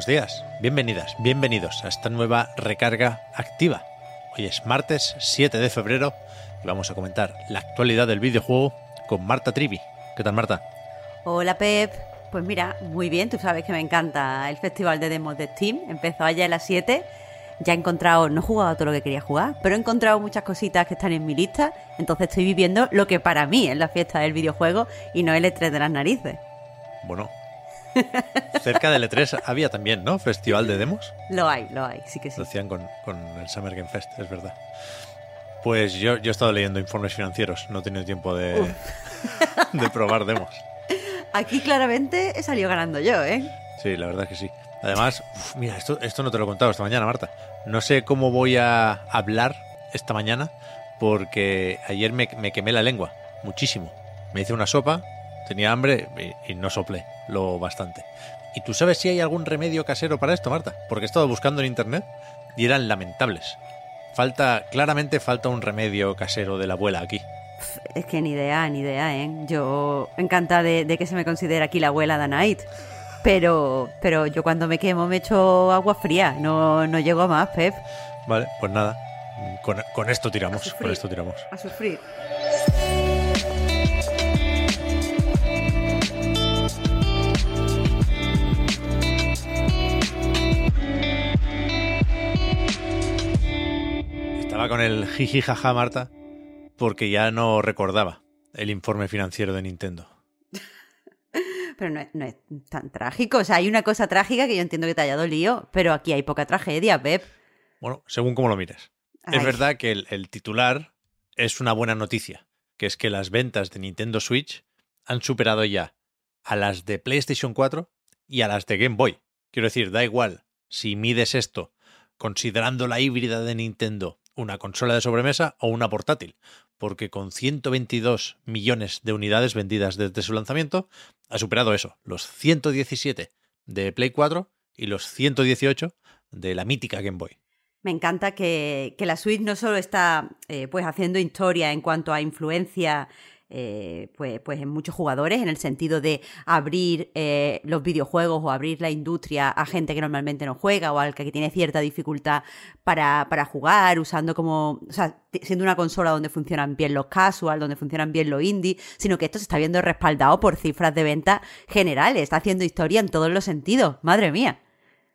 Buenos días, bienvenidas, bienvenidos a esta nueva recarga activa. Hoy es martes 7 de febrero y vamos a comentar la actualidad del videojuego con Marta Trivi. ¿Qué tal, Marta? Hola Pep, pues mira, muy bien, tú sabes que me encanta el festival de demos de Steam, empezó ayer a las 7, ya he encontrado, no he jugado todo lo que quería jugar, pero he encontrado muchas cositas que están en mi lista, entonces estoy viviendo lo que para mí es la fiesta del videojuego y no el E3 de las narices. Bueno, cerca del E3 había también, ¿no? Festival de demos. Lo hay, lo hay, sí que sí. Lo hacían con, con el Summer Game Fest, es verdad. Pues yo, yo he estado leyendo informes financieros, no he tenido tiempo de, de probar demos. Aquí claramente he salido ganando yo, ¿eh? Sí, la verdad es que sí. Además, uf, mira, esto, esto no te lo he contado esta mañana, Marta. No sé cómo voy a hablar esta mañana porque ayer me, me quemé la lengua muchísimo. Me hice una sopa, tenía hambre y, y no soplé lo bastante. ¿Y tú sabes si hay algún remedio casero para esto, Marta? Porque he estado buscando en internet y eran lamentables. Falta, claramente falta un remedio casero de la abuela aquí. Es que ni idea, ni idea, ¿eh? Yo encantada de, de que se me considere aquí la abuela Night. Pero, pero yo cuando me quemo me echo agua fría, no, no llego a más, Pep. Vale, pues nada. Con, con esto tiramos, sufrir. con esto tiramos. A sufrir. Con el jiji jaja, Marta, porque ya no recordaba el informe financiero de Nintendo. Pero no es, no es tan trágico. O sea, hay una cosa trágica que yo entiendo que te haya dolido, pero aquí hay poca tragedia, Pep. Bueno, según cómo lo mires. Es verdad que el, el titular es una buena noticia, que es que las ventas de Nintendo Switch han superado ya a las de PlayStation 4 y a las de Game Boy. Quiero decir, da igual si mides esto considerando la híbrida de Nintendo una consola de sobremesa o una portátil, porque con 122 millones de unidades vendidas desde su lanzamiento, ha superado eso, los 117 de Play 4 y los 118 de la mítica Game Boy. Me encanta que, la Switch no solo está eh, pues haciendo historia en cuanto a influencia eh, pues, pues en muchos jugadores, en el sentido de abrir eh, los videojuegos o abrir la industria a gente que normalmente no juega o al que tiene cierta dificultad para, para jugar, usando como, o sea, siendo una consola donde funcionan bien los casual, donde funcionan bien los indie, sino que esto se está viendo respaldado por cifras de venta generales, está haciendo historia en todos los sentidos, madre mía.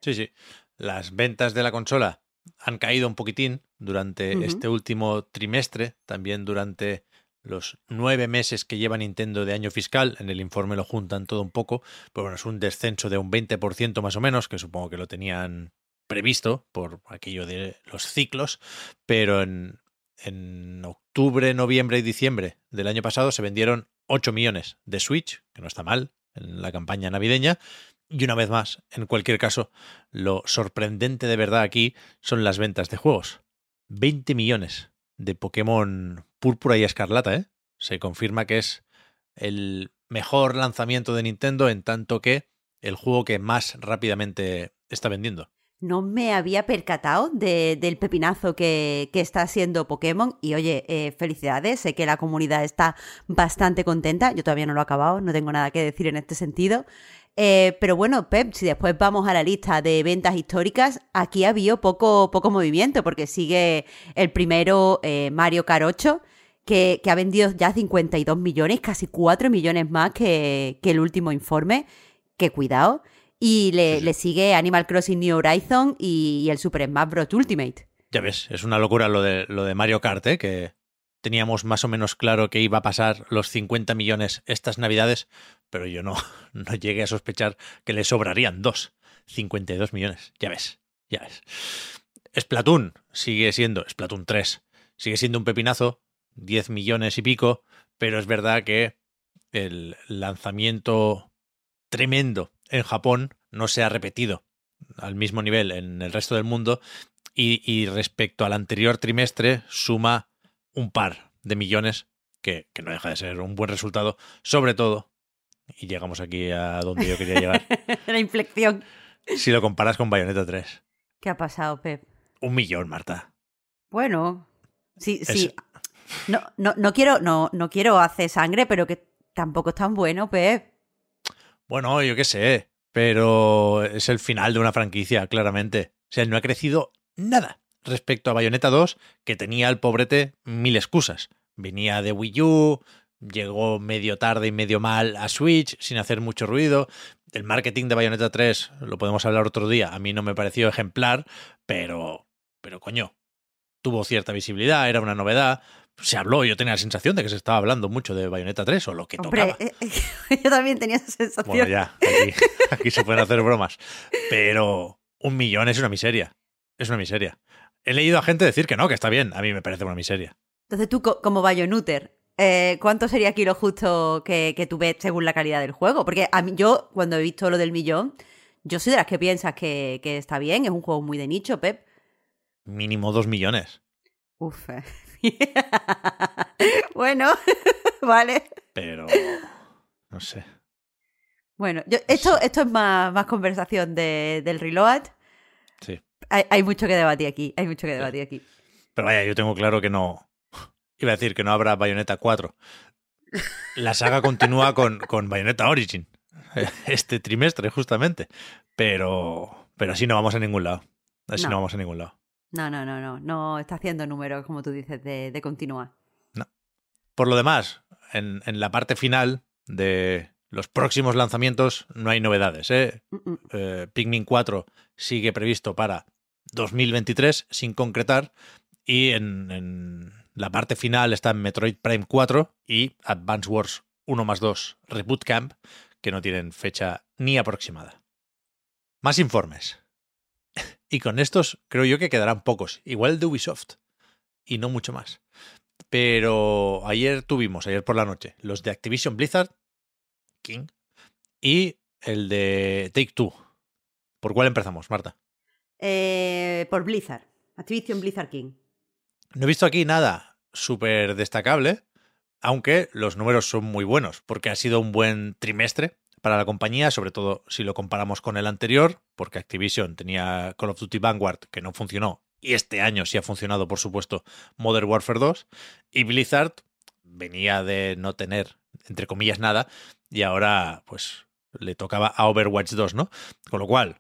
Sí, sí. Las ventas de la consola han caído un poquitín durante este último trimestre, también durante los nueve meses que lleva Nintendo de año fiscal. En el informe lo juntan todo un poco, pero bueno, es un descenso de un 20% más o menos, que supongo que lo tenían previsto por aquello de los ciclos, pero en, en octubre, noviembre y diciembre del año pasado se vendieron 8 millones de Switch, que no está mal en la campaña navideña, y una vez más, en cualquier caso, lo sorprendente de verdad aquí son las ventas de juegos. 20 millones de Pokémon Púrpura y Escarlata, ¿eh? Se confirma que es el mejor lanzamiento de Nintendo en tanto que el juego que más rápidamente está vendiendo. No me había percatado de- del pepinazo que, está haciendo Pokémon. Y oye, eh, felicidades. Sé que la comunidad está bastante contenta. Yo todavía no lo he acabado, no tengo nada que decir en este sentido. Eh, pero bueno, Pep, si después vamos a la lista de ventas históricas, aquí ha habido poco, poco movimiento, porque sigue el primero, eh, Mario 8, que, que ha vendido ya 52 millones, casi 4 millones más que, que el último informe. Que cuidado. Y le, Sí, sí. le sigue Animal Crossing New Horizon y, y el Super Smash Bros. Ultimate. Ya ves, es una locura lo de, lo de Mario Kart, ¿eh? que teníamos más o menos claro que iba a pasar los 50 millones estas navidades, pero yo no, no llegué a sospechar que le sobrarían dos. 52 millones, ya ves, ya ves. Splatoon sigue siendo, Splatoon 3, sigue siendo un pepinazo, 10 millones y pico, pero es verdad que el lanzamiento tremendo en Japón no se ha repetido al mismo nivel en el resto del mundo y, y respecto al anterior trimestre suma un par de millones que, que, no deja de ser un buen resultado, sobre todo, y llegamos aquí a donde yo quería llegar. La inflexión. Si lo comparas con Bayonetta 3. ¿Qué ha pasado, Pep? Un millón, Marta. Bueno, sí, Es- sí. No, no, no, quiero, no, no quiero hacer sangre, pero que tampoco es tan bueno, Pep. Bueno, yo qué sé, pero es el final de una franquicia, claramente. O sea, no ha crecido nada respecto a Bayonetta 2, que tenía al pobrete mil excusas. Venía de Wii U, llegó medio tarde y medio mal a Switch, sin hacer mucho ruido. El marketing de Bayonetta 3, lo podemos hablar otro día, a mí no me pareció ejemplar, pero, pero coño, tuvo cierta visibilidad, era una novedad. Se habló, yo tenía la sensación de que se estaba hablando mucho de Bayonetta 3 o lo que Hombre, tocaba. eh, eh, yo también tenía esa sensación. Bueno, ya, aquí, aquí se pueden hacer bromas. Pero un millón es una miseria. Es una miseria. He leído a gente decir que no, que está bien. A mí me parece una miseria. Entonces tú, co- como Bayonuter, eh, ¿cuánto sería aquí lo justo que, que tú ves según la calidad del juego? Porque a mí, yo, cuando he visto lo del millón, yo soy de las que piensas que, que está bien, es un juego muy de nicho, Pep. Mínimo dos millones. Uf. bueno, vale. Pero. No sé. Bueno, yo, esto, esto es más, más conversación de- del reload. Sí. Hay, hay mucho que debatir aquí, hay mucho que debatir aquí. Pero vaya, yo tengo claro que no. Iba a decir que no habrá Bayonetta 4. La saga continúa con, con Bayonetta Origin. Este trimestre, justamente. Pero. Pero así no vamos a ningún lado. Así no, No. vamos a ningún lado. No, no, no, no, no está haciendo números, como tú dices, de, de continuar. Por lo demás, en, en la parte final de los próximos lanzamientos no hay novedades. ¿eh? Eh, Pikmin 4 sigue previsto para 2023 sin concretar y en, en la parte final están Metroid Prime 4 y Advance Wars 1 más 2 Reboot Camp que no tienen fecha ni aproximada. Más informes. Y con estos creo yo que quedarán pocos, igual de Ubisoft y no mucho más. Pero ayer tuvimos, ayer por la noche, los de Activision Blizzard, King, y el de Take Two. ¿Por cuál empezamos, Marta? Eh, por Blizzard, Activision Blizzard King. No he visto aquí nada súper destacable, aunque los números son muy buenos, porque ha sido un buen trimestre para la compañía, sobre todo si lo comparamos con el anterior, porque Activision tenía Call of Duty Vanguard que no funcionó, y este año sí ha funcionado, por supuesto, Modern Warfare 2, y Blizzard venía de no tener, entre comillas, nada, y ahora pues le tocaba a Overwatch 2, ¿no? Con lo cual,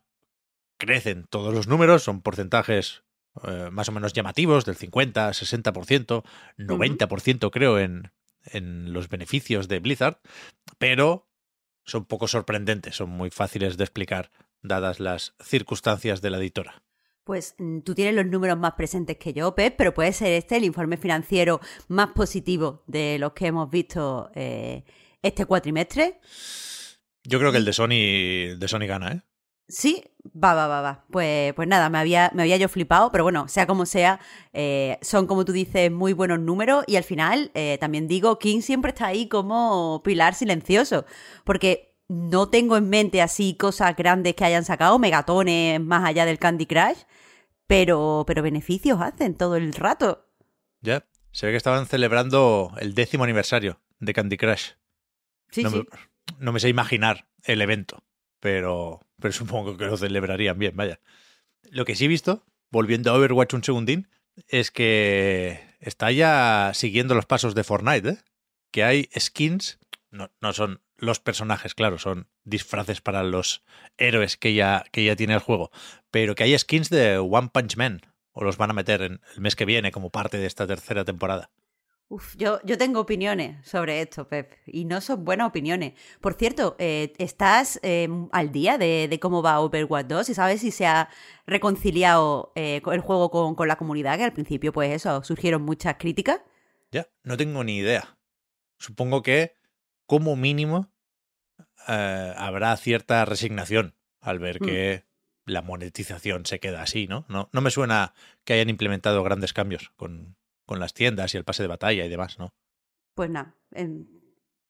crecen todos los números, son porcentajes eh, más o menos llamativos, del 50, 60%, 90% creo en, en los beneficios de Blizzard, pero son poco sorprendentes, son muy fáciles de explicar dadas las circunstancias de la editora. Pues mm, tú tienes los números más presentes que yo, Pep, pero puede ser este el informe financiero más positivo de los que hemos visto eh, este cuatrimestre. Yo creo que el de Sony, de Sony gana, ¿eh? Sí, va, va, va, va. Pues, pues nada, me había, me había yo flipado, pero bueno, sea como sea, eh, son como tú dices muy buenos números y al final eh, también digo, King siempre está ahí como pilar silencioso, porque no tengo en mente así cosas grandes que hayan sacado, megatones más allá del Candy Crush, pero, pero beneficios hacen todo el rato. Ya, se ve que estaban celebrando el décimo aniversario de Candy Crush. Sí, no, sí. Me, no me sé imaginar el evento, pero, supongo que lo celebrarían bien, vaya. Lo que sí he visto, volviendo a Overwatch un segundín, es que está ya siguiendo los pasos de Fortnite, ¿eh? Que hay skins, no, no son los personajes, claro, son disfraces para los héroes que ya, que ya tiene el juego, pero que hay skins de One Punch Man, o los van a meter en el mes que viene como parte de esta tercera temporada. Uf, yo, yo tengo opiniones sobre esto, Pep, y no son buenas opiniones. Por cierto, eh, ¿estás eh, al día de, de cómo va Overwatch 2? ¿Y sabes si se ha reconciliado eh, el juego con, con la comunidad? Que al principio, pues eso, surgieron muchas críticas. Ya, no tengo ni idea. Supongo que, como mínimo, habrá cierta resignación al ver Mm. que la monetización se queda así, ¿no? No, no me suena que hayan implementado grandes cambios con, con las tiendas y el pase de batalla y demás, ¿no? Pues nada, em,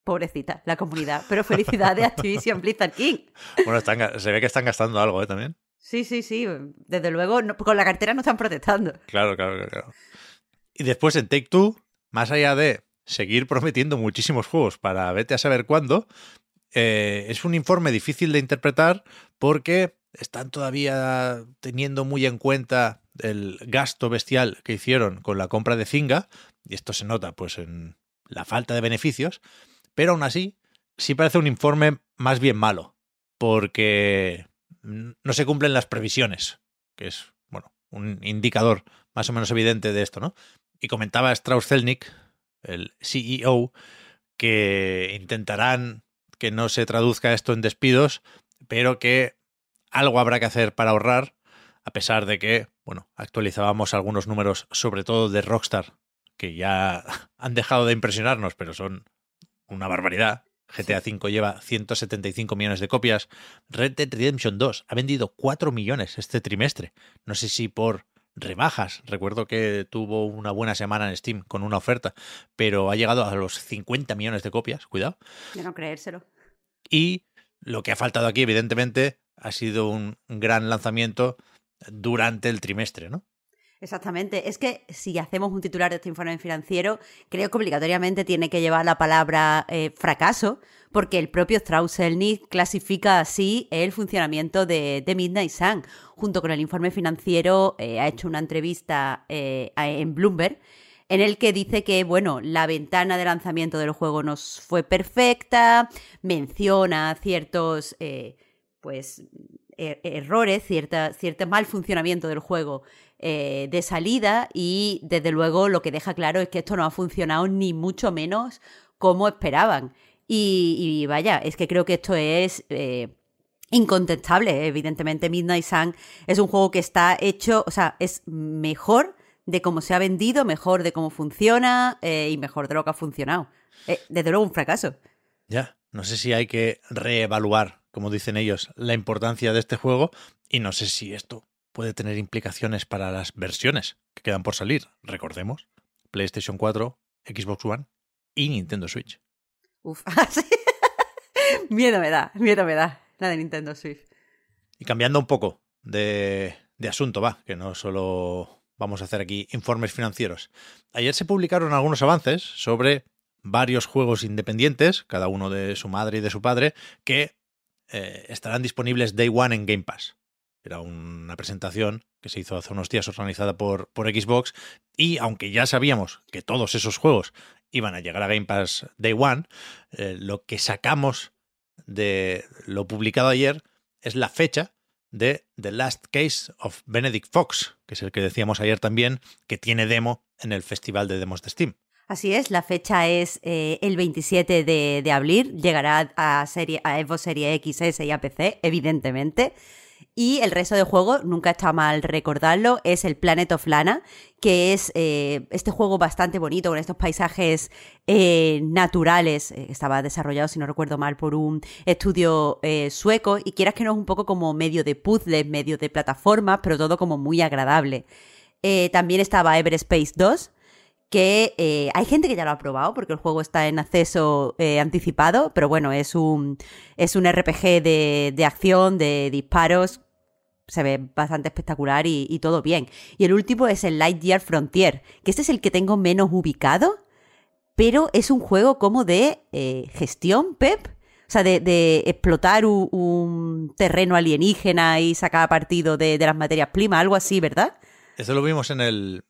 Pobrecita, la comunidad. Pero felicidades a Activision Blizzard King. Bueno, están, se ve que están gastando algo, ¿eh? También. Sí, sí, sí. Desde luego, con la cartera no están protestando. Claro, claro, claro. Y después en Take Two, más allá de seguir prometiendo muchísimos juegos para vete a saber cuándo, eh, es un informe difícil de interpretar porque están todavía teniendo muy en cuenta el gasto bestial que hicieron con la compra de Zinga, y esto se nota pues en la falta de beneficios, pero aún así sí parece un informe más bien malo, porque no se cumplen las previsiones, que es, bueno, un indicador más o menos evidente de esto, ¿no? Y comentaba Strauss Zelnick, el CEO, que intentarán que no se traduzca esto en despidos, pero que algo habrá que hacer para ahorrar, a pesar de que, bueno, actualizábamos algunos números, sobre todo de Rockstar, que ya han dejado de impresionarnos, pero son una barbaridad. GTA V lleva 175 millones de copias. Red Dead Redemption 2 ha vendido 4 millones este trimestre. No sé si por rebajas. Recuerdo que tuvo una buena semana en Steam con una oferta, pero ha llegado a los 50 millones de copias. Cuidado. De no creérselo. Y lo que ha faltado aquí, evidentemente, ha sido un gran lanzamiento durante el trimestre, ¿no? Exactamente. Es que si hacemos un titular de este informe financiero, creo que obligatoriamente tiene que llevar la palabra eh, fracaso, porque el propio strauss clasifica así el funcionamiento de, Midnight Sun. Junto con el informe financiero, eh, ha hecho una entrevista eh, en Bloomberg en el que dice que, bueno, la ventana de lanzamiento del juego no fue perfecta, menciona ciertos, pues, er errores, cierta, cierto mal funcionamiento del juego eh, de salida y desde luego lo que deja claro es que esto no ha funcionado ni mucho menos como esperaban. Y, vaya, es que creo que esto es eh, incontestable. Evidentemente, Midnight Sun es un juego que está hecho, o sea, es mejor de cómo se ha vendido, mejor de cómo funciona eh, y mejor de lo que ha funcionado. desde luego, un fracaso. Ya, no sé si hay que reevaluar, como dicen ellos, la importancia de este juego y no sé si esto puede tener implicaciones para las versiones que quedan por salir. Recordemos, PlayStation 4, Xbox One y Nintendo Switch. Uf, miedo me da, miedo me da la de Nintendo Switch. Y cambiando un poco de, de asunto, va, que no solo vamos a hacer aquí informes financieros. Ayer se publicaron algunos avances sobre varios juegos independientes, cada uno de su madre y de su padre, que eh, estarán disponibles Day One en Game Pass. Era una presentación que se hizo hace unos días organizada por, por Xbox y aunque ya sabíamos que todos esos juegos iban a llegar a Game Pass Day One, eh, lo que sacamos de lo publicado ayer es la fecha de The Last Case of Benedict Fox, que es el que decíamos ayer también, que tiene demo en el Festival de Demos de Steam. Así es, la fecha es eh, el 27 de, abril, llegará a, serie, a Xbox Serie XS y a PC, evidentemente. Y el resto de juego, nunca está mal recordarlo, es el Planet of Lana, que es eh, este juego bastante bonito con estos paisajes eh, naturales. Estaba desarrollado, si no recuerdo mal, por un estudio sueco y quieras que no es un poco como medio de puzzles, medio de plataformas, pero todo como muy agradable. también estaba Everspace 2, que hay gente que ya lo ha probado porque el juego está en acceso anticipado, pero bueno, es un, es un RPG de, de, acción, de disparos, se ve bastante espectacular y, todo bien. Y el último es el Lightyear Frontier, que este es el que tengo menos ubicado, pero es un juego como de eh, gestión, Pep. O sea, de, explotar un, terreno alienígena y sacar partido de, las materias primas, algo así, ¿verdad? Eso lo vimos en el,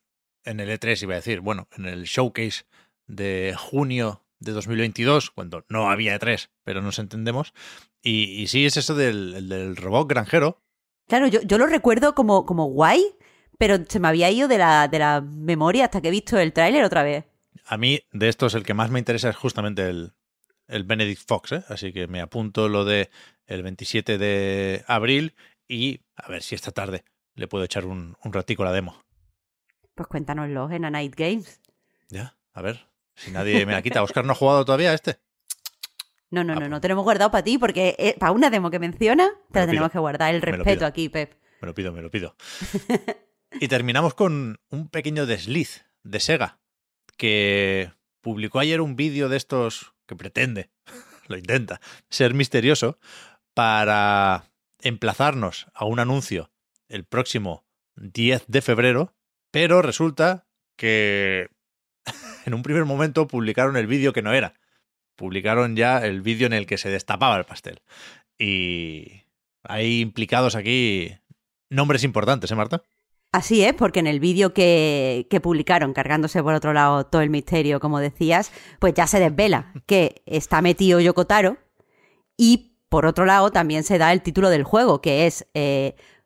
en el E3, iba a decir, bueno, en el showcase de junio de 2022, cuando no había E3, pero nos entendemos. Y, sí, es eso del, del robot granjero, Claro, yo, yo lo recuerdo como, como guay, pero se me había ido de la, de la memoria hasta que he visto el tráiler otra vez. A mí, de estos, el que más me interesa es justamente el, el Benedict Fox, ¿eh? así que me apunto lo de el 27 de abril y a ver si esta tarde le puedo echar un, un ratico a la demo. Pues cuéntanoslo en A Night Games. Ya, a ver, si nadie me la quita. ¿Oscar no ha jugado todavía este? No, no, ah, no, no, pues. tenemos guardado para ti porque eh, para una demo que menciona, te la tenemos que guardar. El respeto aquí, Pep. Me lo pido, me lo pido. y terminamos con un pequeño desliz de Sega que publicó ayer un vídeo de estos que pretende, lo intenta, ser misterioso para emplazarnos a un anuncio el próximo 10 de febrero, pero resulta que en un primer momento publicaron el vídeo que no era. Publicaron ya el vídeo en el que se destapaba el pastel. Y hay implicados aquí nombres importantes, ¿eh, Marta? Así es, porque en el vídeo que, que, publicaron, cargándose por otro lado todo el misterio, como decías, pues ya se desvela que está metido Yokotaro y por otro lado también se da el título del juego, que es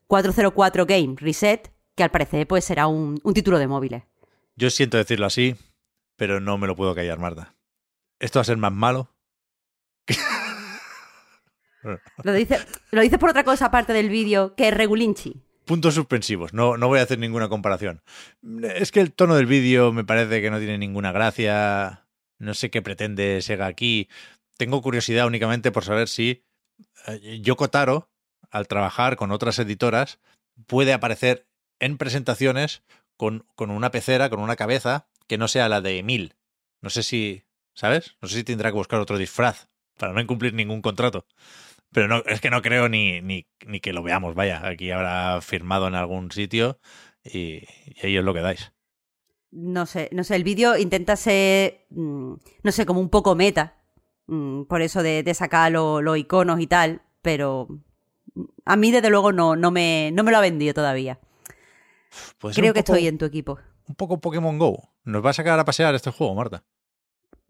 404 eh, Game Reset, que al parecer pues será un, un título de móviles. Yo siento decirlo así, pero no me lo puedo callar, Marta. Esto va a ser más malo. lo dices lo dice por otra cosa aparte del vídeo, que es regulinchi. Puntos suspensivos, no, no voy a hacer ninguna comparación. Es que el tono del vídeo me parece que no tiene ninguna gracia. No sé qué pretende Sega aquí. Tengo curiosidad únicamente por saber si eh, Yoko Taro, al trabajar con otras editoras, puede aparecer en presentaciones con, con una pecera, con una cabeza que no sea la de Emil. No sé si, ¿sabes? No sé si tendrá que buscar otro disfraz para no incumplir ningún contrato. Pero no, es que no creo ni, ni, ni que lo veamos. Vaya, aquí habrá firmado en algún sitio y, ahí os lo quedáis. No sé, no sé, el vídeo intenta ser, mm, no sé, como un poco meta, mm, por eso de, sacar los iconos y tal, pero a mí desde luego no, no, me, no me lo ha vendido todavía. Creo que estoy en tu equipo un poco Pokémon Go. ¿Nos va a sacar a pasear este juego, Marta?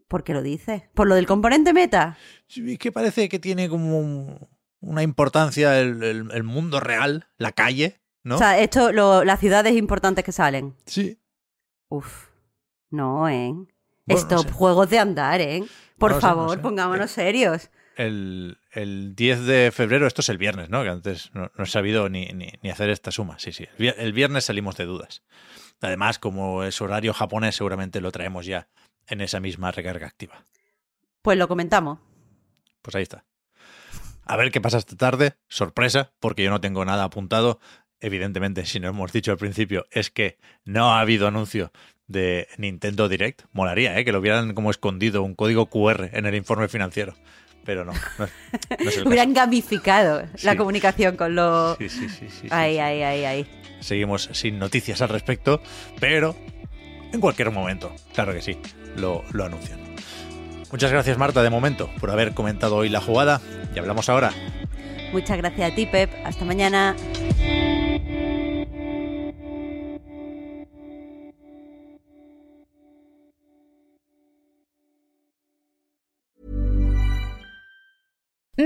¿Por qué lo dices? ¿Por lo del componente meta? Sí, que parece que tiene como una importancia el, mundo real, la calle, ¿no? O sea, esto, las ciudades importantes que salen. Sí. Uf. No, ¿eh? Estos juegos de andar, ¿eh? Por favor, pongámonos serios. El, 10 de febrero, esto es el viernes, ¿no? Que antes no, he sabido ni, ni, hacer esta suma. Sí, sí. El viernes salimos de dudas. Además, como es horario japonés, seguramente lo traemos ya en esa misma recarga activa. Pues lo comentamos. Pues ahí está. A ver qué pasa esta tarde. Sorpresa, porque yo no tengo nada apuntado. Evidentemente, si no hemos dicho al principio, es que no ha habido anuncio de Nintendo Direct. Molaría, ¿eh? Que lo hubieran como escondido un código QR en el informe financiero. Pero no. Hubieran gamificado la comunicación con los. Sí, sí, sí. sí ay, ay, ay, ay seguimos sin noticias al respecto, pero en cualquier momento, claro que sí, lo, lo anuncian. Muchas gracias Marta de momento por haber comentado hoy la jugada y hablamos ahora. Muchas gracias a ti Pep, hasta mañana.